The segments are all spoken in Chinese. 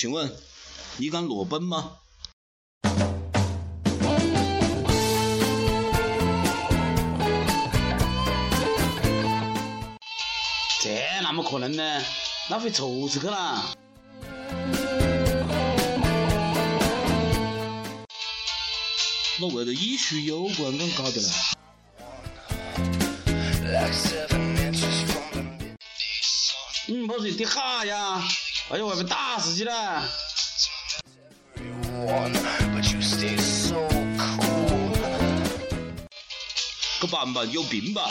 请问你敢裸奔吗？这哪么可能呢？那会臭死去了。那为了医学有关敢搞的嘞？你不是的哈呀？哎呦，外面打死去了！个板板有病吧？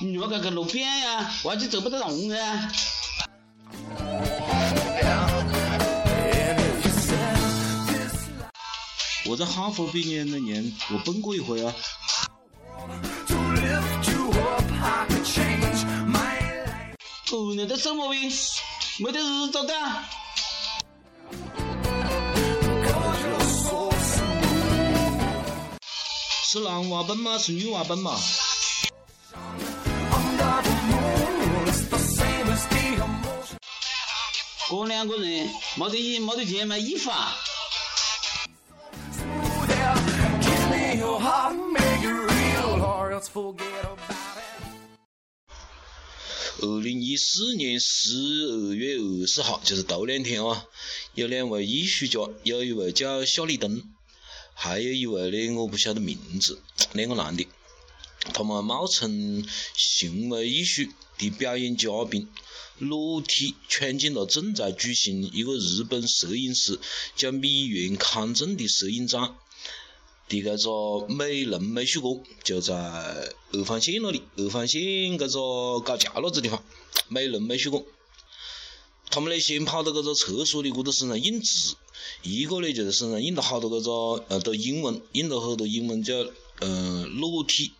你莫个个路边呀，我还就走不得动噻。我在哈佛毕业那年，我奔过一回啊。后年的什么病？没得日子干。是男娃奔吗？是女娃奔嘛？哥两个人没得衣没得钱买衣服啊！二零一四年十二月二十号，就是头两天啊，有两位艺术家，有一位叫夏立东，还有一位呢，我不晓得名字，两个男的，他们冒充行为艺术的表演嘉宾，裸体闯进了正在举行一个日本摄影师叫米原康正的摄影展。的搿个美浓美术馆就在二环线那里，二环线搿个高架那子地方，美浓美术馆。他们呢先跑到搿个厕所里，搿个身上印字，一个呢就在身上印了好多搿个呃的英文，印了好多英文叫呃裸体。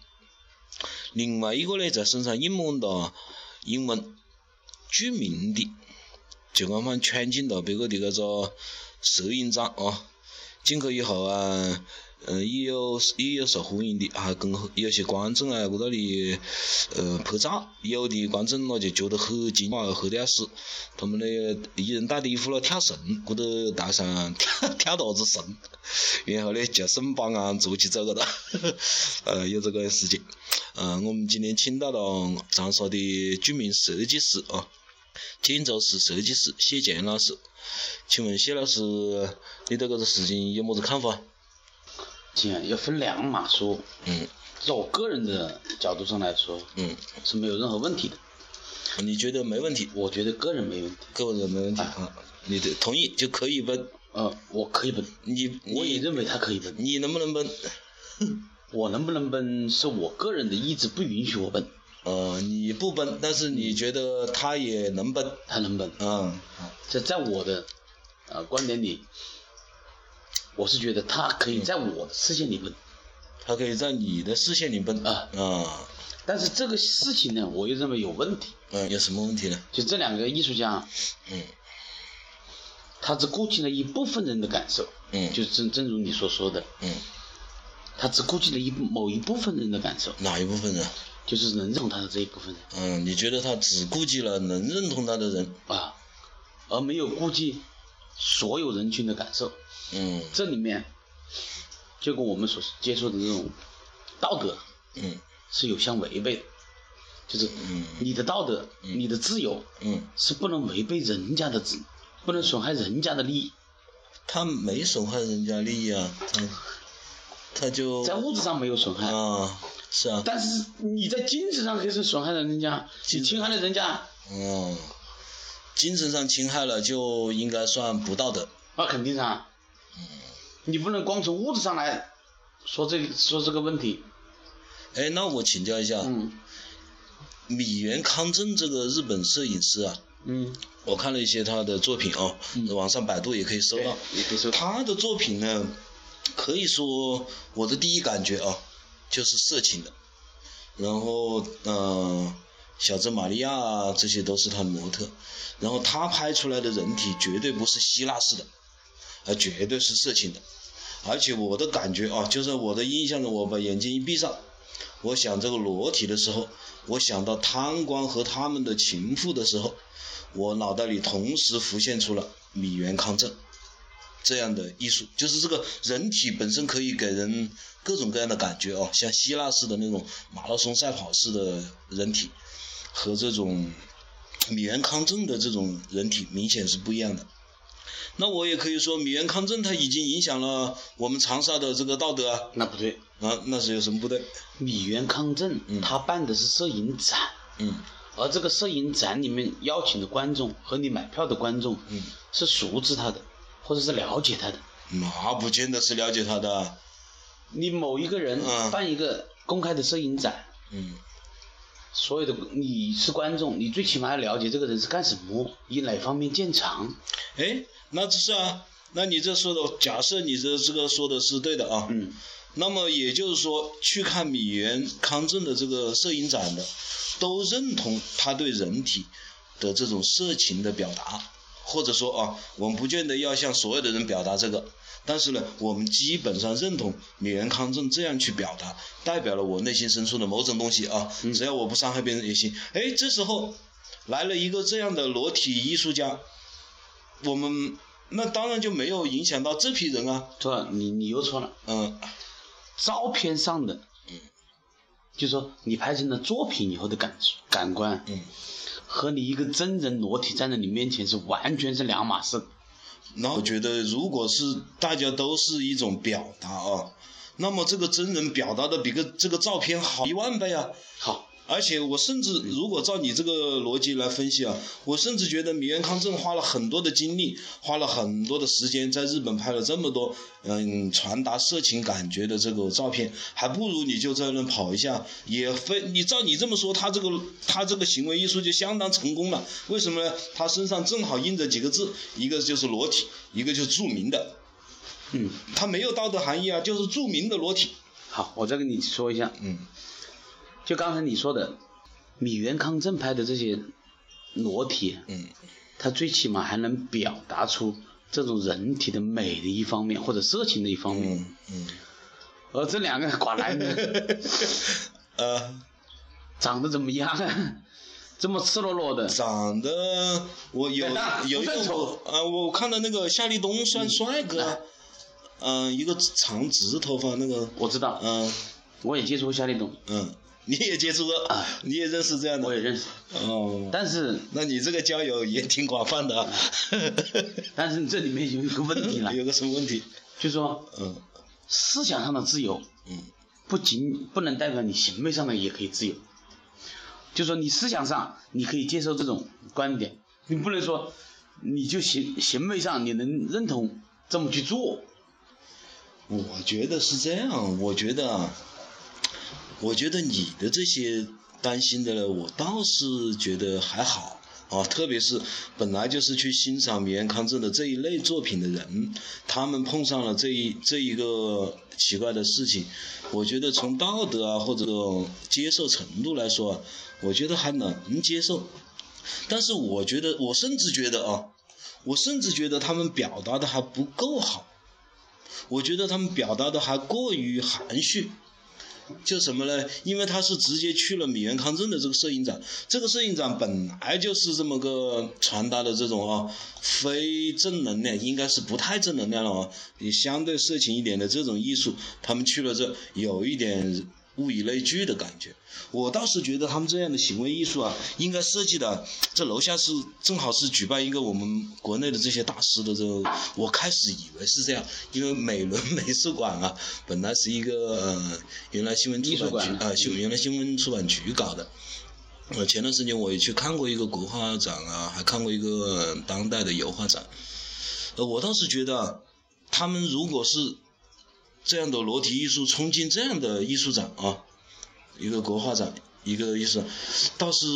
另外一个呢在身上印满了英文，著名的，就刚刚闯进了别个的搿个摄影展啊。进去以后啊，嗯，也有也有受欢迎的，还跟有些观众啊，搁那里呃拍照，有的观众咯就觉得很惊讶，很屌丝，他们呢一人带的衣服咯跳绳，搁头带上跳跳大子绳，然后呢就绳绑啊坐起走个哒，呃有这个事情，嗯，我们今天请到了长沙的著名设计师啊，建筑师设计师谢建老师。请问谢老师，你对这个事情有么子看法？钱要分两码说。嗯。从我个人的角度上来说，嗯，是没有任何问题的。你觉得没问题？我觉得个人没问题。个人没问题啊？你的同意就可以奔？呃，我可以奔。你我也认为他可以奔。你能不能奔？我能不能奔是我个人的意志不允许我奔。呃，你不奔，但是你觉得他也能奔？他能奔。嗯。这在我的啊观点里，我是觉得他可以在我的视线里奔，他可以在你的视线里奔啊啊！但是这个事情呢，我又认为有问题。嗯，有什么问题呢？就这两个艺术家，嗯，他只顾及了一部分人的感受，嗯，就正正如你所说的，嗯，他只顾及了一某一部分人的感受。哪一部分人？就是能认同他的这一部分人。嗯，你觉得他只顾及了能认同他的人啊，而没有顾及所有人群的感受。嗯，这里面就跟我们所接受的这种道德，嗯，是有相违背的。就是你的道德，你的自由，嗯，是不能违背人家的自，不能损害人家的利益。他没损害人家利益啊，他他就在物质上没有损害啊。是啊，但是你在精神上可是损害了人家，你侵害了人家。哦，精神上侵害了就应该算不道德。那肯定啊。嗯。你不能光从物质上来说这说这个问题。哎，那我请教一下。嗯。米原康正这个日本摄影师啊。嗯。我看了一些他的作品啊，网上百度也可以搜到。也可以搜。他的作品呢，可以说我的第一感觉啊。就是色情的，然后嗯，小泽玛利亚啊，这些都是他的模特，然后他拍出来的人体绝对不是希腊式的，啊，绝对是色情的，而且我的感觉啊，就是我的印象中，我把眼睛一闭上，我想这个裸体的时候，我想到贪官和他们的情妇的时候，我脑袋里同时浮现出了米原康正这样的艺术，就是这个人体本身可以给人各种各样的感觉哦，像希腊式的那种马拉松赛跑式的人体，和这种米原康正的这种人体明显是不一样的。那我也可以说，米原康正他已经影响了我们长沙的这个道德啊。那不对，啊，那是有什么不对？米原康正他办的是摄影展，嗯，而这个摄影展里面邀请的观众和你买票的观众，嗯，是熟知他的，或者是了解他的。那不见得是了解他的。你某一个人嗯办一个公开的摄影展，嗯所有的你是观众，你最起码要了解这个人是干什么，以哪方面见长。哎，那这是啊，那你这说的，假设你这这个说的是对的啊，嗯，那么也就是说，去看米原康正的这个摄影展的，都认同他对人体的这种色情的表达，或者说啊，我们不见得要向所有的人表达这个，但是呢，我们基本上认同米原康正这样去表达，代表了我内心深处的某种东西啊，只要我不伤害别人也行。哎，这时候来了一个这样的裸体艺术家，我们那当然就没有影响到这批人啊，错了，你你又错了。嗯照片上的，嗯，就说你拍成了作品以后的感感官，嗯。和你一个真人裸体站在你面前是完全是两码事。然后我觉得，如果是大家都是一种表达啊，那么这个真人表达的比个这个照片好一万倍啊！好，而且我甚至如果照你这个逻辑来分析啊，我甚至觉得米原康正花了很多的精力，花了很多的时间在日本拍了这么多嗯传达色情感觉的这个照片，还不如你就在那跑一下，也非你照你这么说，他这个他这个行为艺术就相当成功了。为什么呢？他身上正好印着几个字，一个就是裸体，一个就是著名的，嗯，他没有道德含义啊，就是著名的裸体。好，我再跟你说一下，嗯就刚才你说的，米原康正拍的这些裸体，嗯。他最起码还能表达出这种人体的美的一方面，或者色情的一方面。嗯嗯，而这两个寡男人呃。长得怎么样？啊？这么赤裸裸的，长得我有 有一丑。我呃，我看到那个夏立东算帅哥，嗯、一个长直头发那个，我知道，嗯。我也接触过夏立东，嗯，你也接触过，啊。你也认识这样的，我也认识，哦，但是那你这个交友也挺广泛的啊，但是这里面有一个问题了，有个什么问题？就说嗯。思想上的自由，嗯。不仅不能代表你行为上的也可以自由。就说你思想上你可以接受这种观点，你不能说你就行行为上你能认同这么去做。我觉得是这样，我觉得啊，我觉得你的这些担心的呢，我倒是觉得还好啊，特别是本来就是去欣赏米原康正的这一类作品的人，他们碰上了这一这一个奇怪的事情，我觉得从道德啊或者接受程度来说，我觉得还能接受，但是我觉得，我甚至觉得啊，我甚至觉得他们表达的还不够好。我觉得他们表达的还过于含蓄，就什么呢？因为他是直接去了米原康正的这个摄影展，这个摄影展本来就是这么个传达的这种啊，非正能量，应该是不太正能量了啊，也相对色情一点的这种艺术，他们去了这有一点物以类聚的感觉。我倒是觉得他们这样的行为艺术啊，应该设计的。这楼下是正好是举办一个我们国内的这些大师的这个，我开始以为是这样，因为美伦美术馆啊，本来是一个呃，原来新闻出版局啊，新原来新闻出版局搞的。呃，前段时间我也去看过一个国画展啊，还看过一个呃当代的油画展。呃，我倒是觉得啊，他们如果是这样的裸体艺术冲进这样的艺术展啊，一个国画展，一个艺术，倒是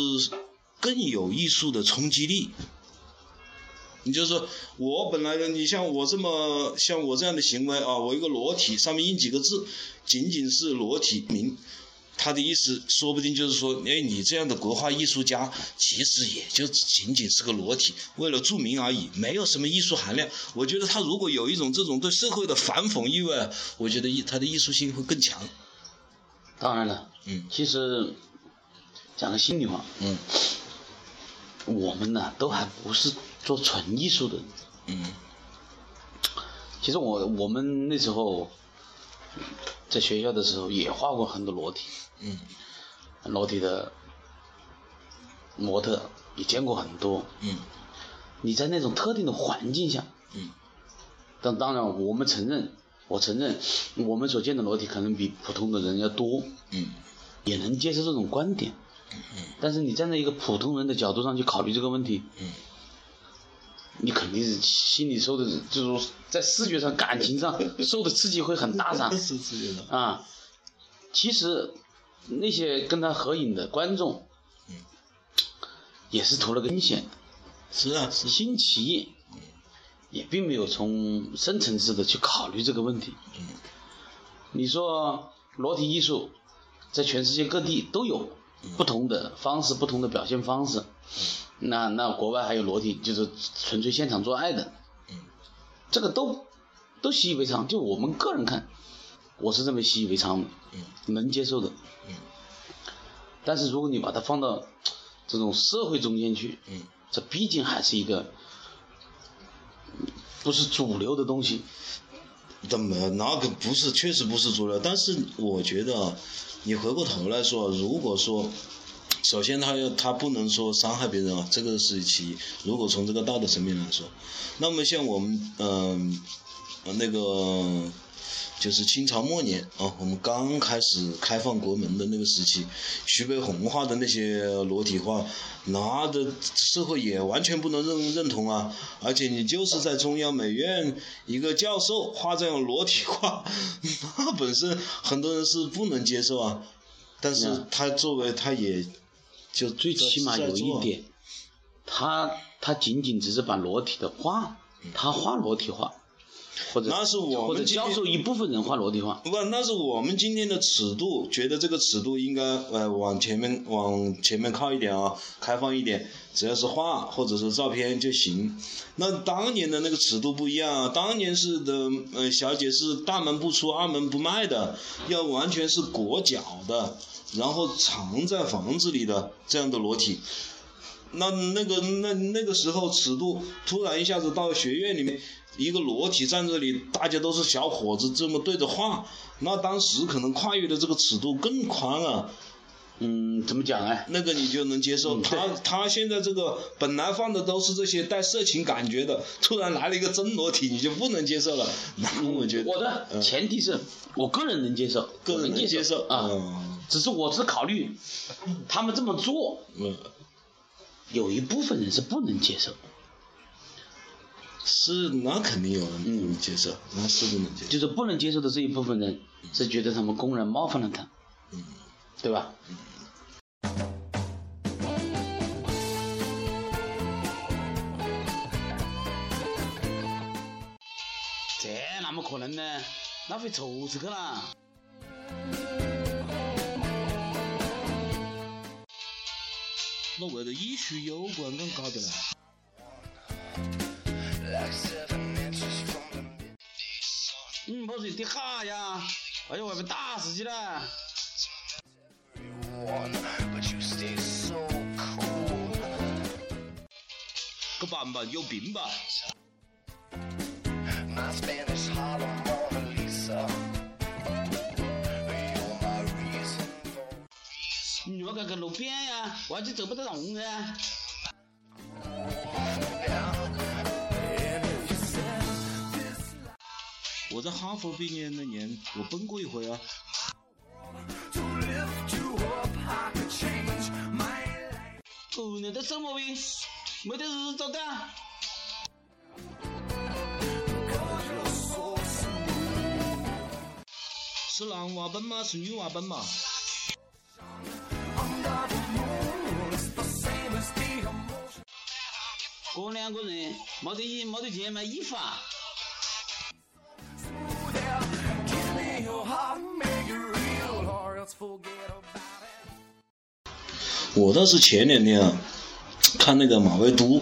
更有艺术的冲击力。你就说，我本来的，你像我这么像我这样的行为啊，我一个裸体上面印几个字，仅仅是裸体名，他的意思说不定就是说，哎，你这样的国画艺术家，其实也就仅仅是个裸体，为了著名而已，没有什么艺术含量。我觉得他如果有一种这种对社会的反讽意味，我觉得艺他的艺术性会更强。当然了，嗯其实讲个心里话，嗯我们呢都还不是做纯艺术的。嗯其实我我们那时候在学校的时候也画过很多裸体，嗯。裸体的模特也见过很多。嗯。你在那种特定的环境下，嗯。但当然我们承认，我承认我们所见的裸体可能比普通的人要多，嗯。也能接受这种观点。嗯。但是你站在一个普通人的角度上去考虑这个问题，嗯你肯定是心里受的，就是说在视觉上、感情上受的刺激会很大 的。啊，其实那些跟他合影的观众，也是图了个新鲜、是啊，是新奇，也并没有从深层次的去考虑这个问题。你说裸体艺术在全世界各地都有不同的方式、不同的表现方式。那那国外还有裸体，就是纯粹现场做爱的，这个都都习以为常。就我们个人看，我是认为习以为常的，能接受的。但是如果你把它放到这种社会中间去，这毕竟还是一个不是主流的东西。怎么那个不是，确实不是主流。但是我觉得啊，你回过头来说，如果说，首先他要他不能说伤害别人啊，这个是其一。如果从这个道德层面来说，那么像我们嗯、呃那个就是清朝末年啊，我们刚开始开放国门的那个时期，徐悲鸿画的那些裸体画，那的社会也完全不能认认同啊。而且你就是在中央美院一个教授画这样裸体画，那本身很多人是不能接受啊。但是嗯他作为他也就最起码有一点，他他仅仅只是把裸体的画，他画裸体画，或者那是我们或者教授一部分人画裸体画。不，那是我们今天的尺度，觉得这个尺度应该呃往前面往前面靠一点啊，开放一点，只要是画或者是照片就行。那当年的那个尺度不一样啊，当年是的呃小姐是大门不出二门不迈的，要完全是裹脚的，然后藏在房子里的这样的裸体。那那个那那个时候尺度突然一下子到学院里面，一个裸体站这里，大家都是小伙子，这么对着画，那当时可能跨越的这个尺度更宽啊，嗯，怎么讲呢？那个你就能接受。嗯他他现在这个本来放的都是这些带色情感觉的，突然来了一个真裸体，你就不能接受了。那我觉得，我的嗯前提是我个人能接受，个人能能接受啊，嗯只是我只考虑他们这么做，嗯，有一部分人是不能接受，是那肯定有人不能接受，那是不能接受。就是不能接受的这一部分人是觉得他们公然冒犯了他，嗯对吧？这哪么可能呢？那会臭死去了。那为了艺术有关更搞的嘞。嗯，不是的哈呀！哎呦，外面打死去了！个板板有病吧？你我看看路边呀，我就走不得动噻。我在哈佛毕业那年，我奔过一回啊。姑娘在什么病？没得日子干。是男娃奔吗？是女娃奔嘛？我两个人没得衣没得钱买衣服啊。我倒是前两天啊，看那个马未都，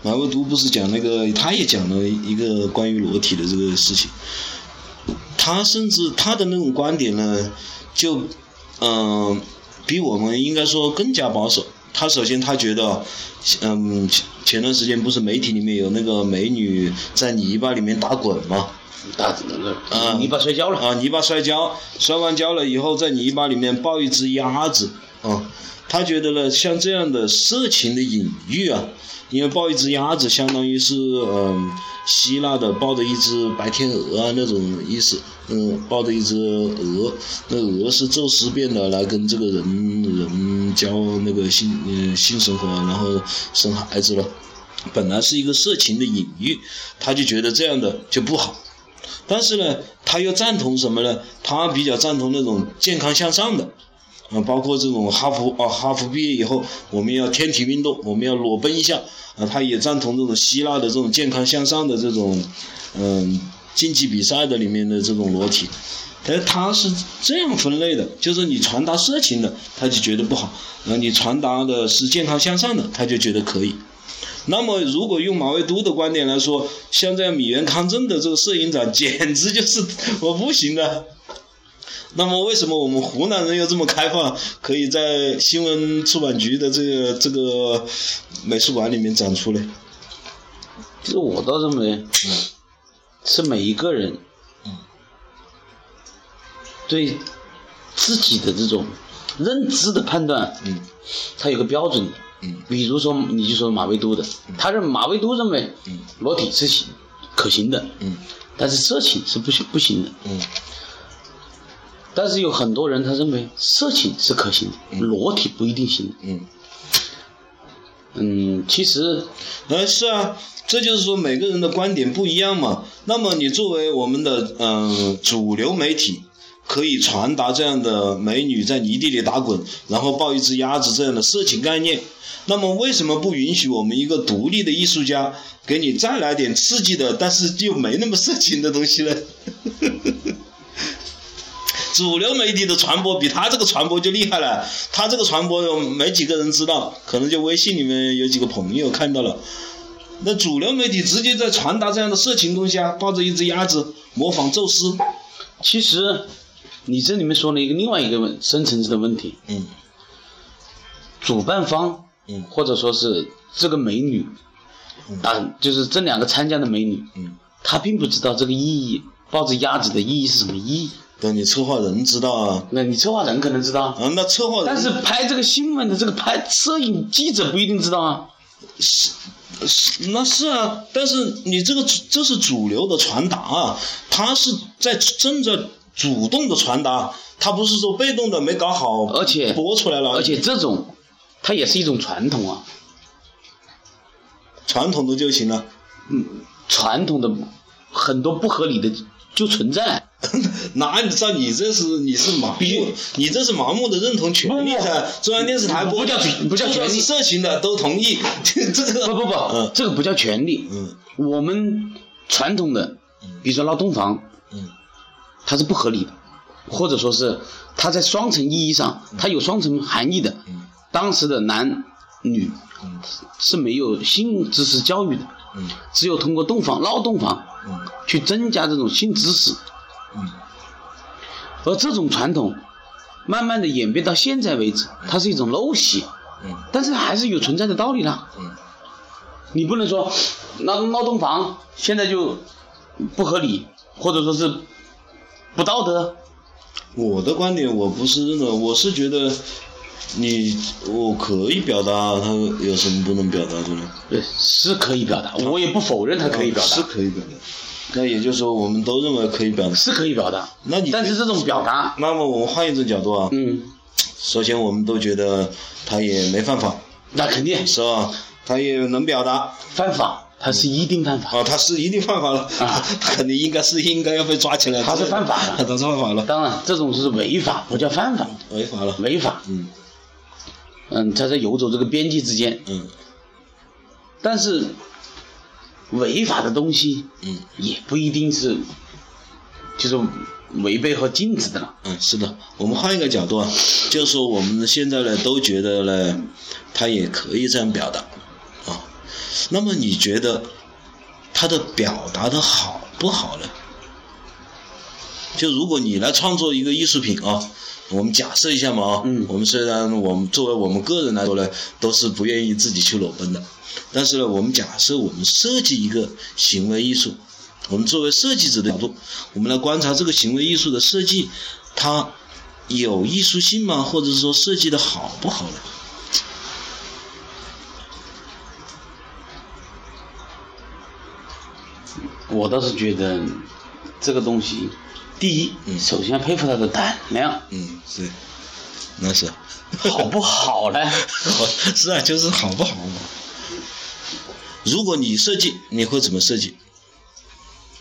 马未都不是讲那个，他也讲了一个关于裸体的这个事情。他甚至他的那种观点呢，就嗯，比我们应该说更加保守。他首先他觉得，嗯，前前段时间不是媒体里面有那个美女在泥巴里面打滚吗？打那个泥巴摔跤了啊！泥巴摔跤，摔完跤了以后，在泥巴里面抱一只鸭子啊。他觉得呢，像这样的色情的隐喻啊，因为抱一只鸭子，相当于是嗯，希腊的抱着一只白天鹅啊那种意思，嗯，抱着一只鹅，那鹅是宙斯变的来跟这个人人交那个性嗯性生活，然后生孩子了，本来是一个色情的隐喻，他就觉得这样的就不好，但是呢，他又赞同什么呢？他比较赞同那种健康向上的。啊，包括这种哈佛啊，哈佛毕业以后，我们要天体运动，我们要裸奔一下啊，他也赞同这种希腊的这种健康向上的这种，嗯，竞技比赛的里面的这种裸体，哎，他是这样分类的，就是你传达色情的，他就觉得不好；，啊，你传达的是健康向上的，他就觉得可以。那么，如果用马未都的观点来说，像这样米原康正的这个摄影展，简直就是我不行的。那么为什么我们湖南人又这么开放，可以在新闻出版局的这个这个美术馆里面展出呢？这我倒认为，是每一个人对自己的这种认知的判断，他有个标准的。比如说，你就说马未都的，他认马未都认为，裸体是行可行的，但是色情是不行不行的。但是有很多人他认为色情是可行的，裸体不一定行。嗯，嗯，其实，呃，是啊，这就是说每个人的观点不一样嘛。那么你作为我们的嗯主流媒体，可以传达这样的美女在泥地里打滚，然后抱一只鸭子这样的色情概念，那么为什么不允许我们一个独立的艺术家给你再来点刺激的，但是又没那么色情的东西呢？主流媒体的传播比他这个传播就厉害了，他这个传播没几个人知道，可能就微信里面有几个朋友看到了。那主流媒体直接在传达这样的色情东西啊，抱着一只鸭子模仿宙斯。其实，你这里面说了一个另外一个问深层次的问题。嗯。主办方，嗯，或者说是这个美女，啊，就是这两个参加的美女，嗯，她并不知道这个意义，抱着鸭子的意义是什么意义。那你策划人知道啊？那你策划人可能知道。嗯，那策划人。但是拍这个新闻的这个拍摄影记者不一定知道啊。是是，那是啊。但是你这个这是主流的传达啊，他是在正在主动的传达，他不是说被动的没搞好，而且播出来了。而且这种，它也是一种传统啊。传统的就行了。嗯，传统的很多不合理的就存在。那按照你这是你是盲目，你这是盲目的认同权利的。中央电视台不叫不叫权利，色情的都同意。这个不不不，这个不叫权利。嗯，我们传统的，比如说闹洞房，嗯，它是不合理的，或者说是它在双层意义上，它有双层含义的。嗯，当时的男女是没有性知识教育的。嗯，只有通过洞房闹洞房，嗯，去增加这种性知识。嗯，而这种传统，慢慢的演变到现在为止，它是一种陋习。嗯，但是还是有存在的道理的。嗯，你不能说那闹洞房现在就不合理，或者说是不道德。我的观点我不是认为，我是觉得你我可以表达，他有什么不能表达的呢？对，是可以表达，我也不否认他可以表达，是可以表达。那也就是说，我们都认为可以表达，是可以表达。那你但是这种表达，那么我们换一种角度啊，嗯，首先我们都觉得他也没犯法，那肯定是吧？他也能表达，犯法，他是一定犯法啊，他是一定犯法了啊，他肯定应该是应该要被抓起来，他是犯法了，他是犯法了。当然，这种是违法，不叫犯法，违法了，违法。嗯，嗯，他在游走这个边际之间，嗯，但是。违法的东西，嗯，也不一定是，就是违背和禁止的了。嗯，是的。我们换一个角度啊，就是说我们现在呢都觉得呢，他也可以这样表达，啊，那么你觉得他的表达的好不好呢？就如果你来创作一个艺术品啊，我们假设一下嘛啊，嗯我们虽然我们作为我们个人来说呢，都是不愿意自己去裸奔的，但是呢，我们假设我们设计一个行为艺术，我们作为设计者的角度，我们来观察这个行为艺术的设计，它有艺术性吗？或者说设计的好不好呢？我倒是觉得这个东西，第一，嗯首先佩服他的胆量，嗯，是，那是，好不好呢？是啊，就是好不好嘛。如果你设计，你会怎么设计？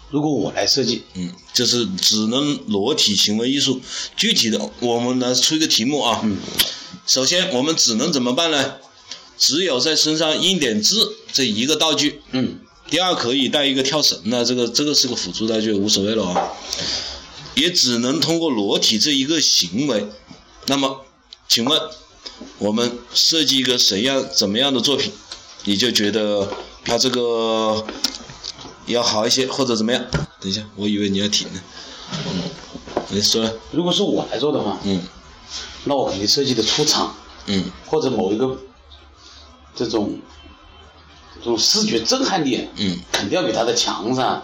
如果我来设计，嗯，就是只能裸体行为艺术。具体的，我们来出一个题目啊。嗯，首先，我们只能怎么办呢？只有在身上印点字这一个道具。嗯，第二，可以带一个跳绳那这个这个是个辅助道具，无所谓了啊。也只能通过裸体这一个行为。那么，请问我们设计一个怎样怎么样的作品，你就觉得它这个要好一些，或者怎么样？等一下，我以为你要停呢。嗯，你说。如果是我来做的话，嗯那我肯定设计的出场，嗯或者某一个这种这种视觉震撼力，嗯，肯定要比他的强噻。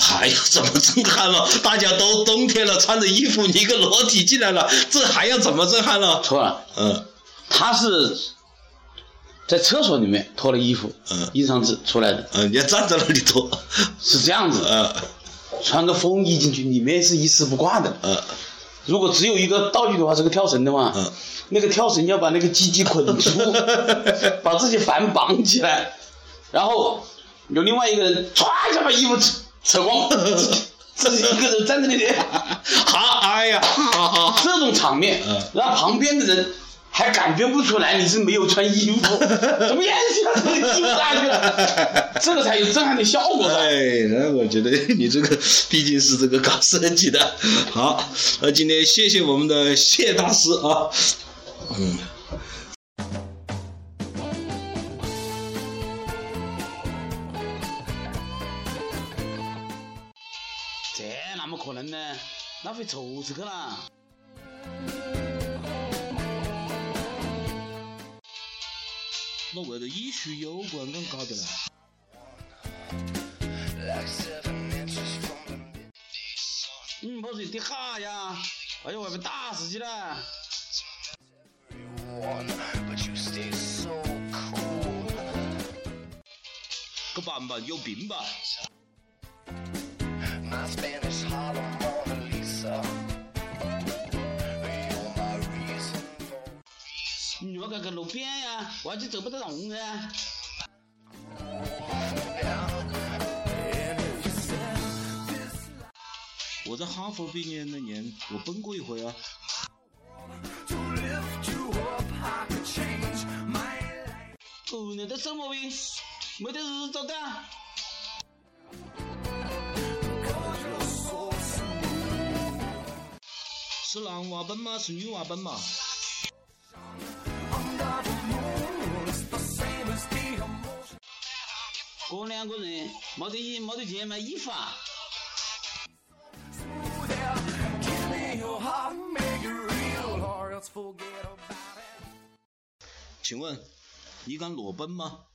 还要怎么震撼了？大家都冬天了，穿着衣服，你一个裸体进来了，这还要怎么震撼了？错了，嗯。他是在厕所里面脱了衣服，嗯。印上字出来的，嗯，你要站在那里脱。是这样子，嗯。穿个风衣进去，里面是一丝不挂的。嗯。如果只有一个道具的话，是个跳绳的话，嗯。那个跳绳要把那个鸡鸡捆住，把自己反绑起来，然后有另外一个人歘一下把衣服扯扯光，自己一个人站在那里，好，哎呀。这种场面嗯，让旁边的人还感觉不出来你是没有穿衣服，怎么也是这个衣服下去了，这个才有震撼的效果噻。哎，那我觉得你这个毕竟是这个搞设计的。好，那今天谢谢我们的谢大师啊。嗯。这哪么可能呢？那会臭死去了。那为了艺术有关咁搞的了。嗯，我说的哈呀，哎呦，外面打死去了。个板板有病吧？我搿个路边呀、我还就走不得动的。我在哈佛毕业那年，我奔过一回啊。哦，你的什么病？没得日子的干？是男娃奔吗？是女娃奔吗？我两个人没得衣没得钱买衣服啊请问你敢裸奔吗